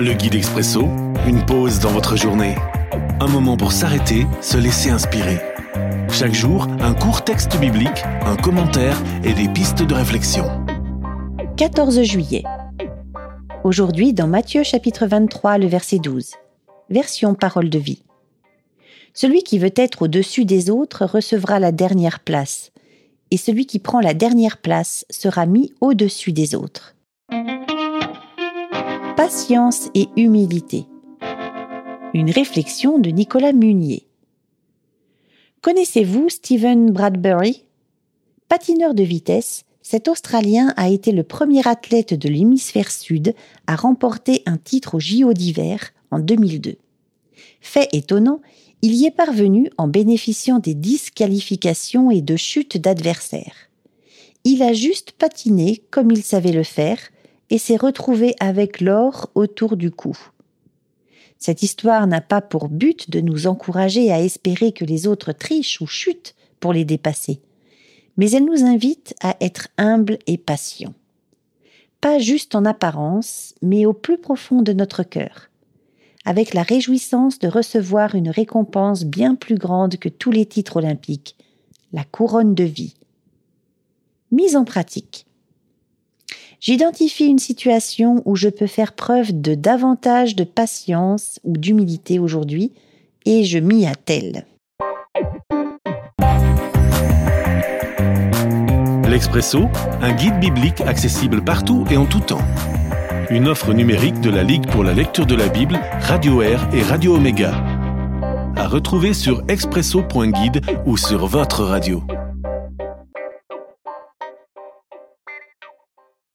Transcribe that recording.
Le guide expresso, une pause dans votre journée. Un moment pour s'arrêter, se laisser inspirer. Chaque jour, un court texte biblique, un commentaire et des pistes de réflexion. 14 juillet. Aujourd'hui dans Matthieu chapitre 23, le verset 12. Version parole de vie. Celui qui veut être au-dessus des autres recevra la dernière place, et celui qui prend la dernière place sera mis au-dessus des autres patience et humilité. Une réflexion de Nicolas Munier. Connaissez-vous Stephen Bradbury? Patineur de vitesse, cet Australien a été le premier athlète de l'hémisphère sud à remporter un titre au JO d'hiver en 2002. Fait étonnant, il y est parvenu en bénéficiant des disqualifications et de chutes d'adversaires. Il a juste patiné comme il savait le faire, et s'est retrouvé avec l'or autour du cou. Cette histoire n'a pas pour but de nous encourager à espérer que les autres trichent ou chutent pour les dépasser, mais elle nous invite à être humbles et patients. Pas juste en apparence, mais au plus profond de notre cœur, avec la réjouissance de recevoir une récompense bien plus grande que tous les titres olympiques, la couronne de vie. Mise en pratique. J'identifie une situation où je peux faire preuve de davantage de patience ou d'humilité aujourd'hui et je m'y attelle. L'Expresso, un guide biblique accessible partout et en tout temps. Une offre numérique de la Ligue pour la lecture de la Bible, Radio Air et Radio Omega. À retrouver sur expresso.guide ou sur votre radio.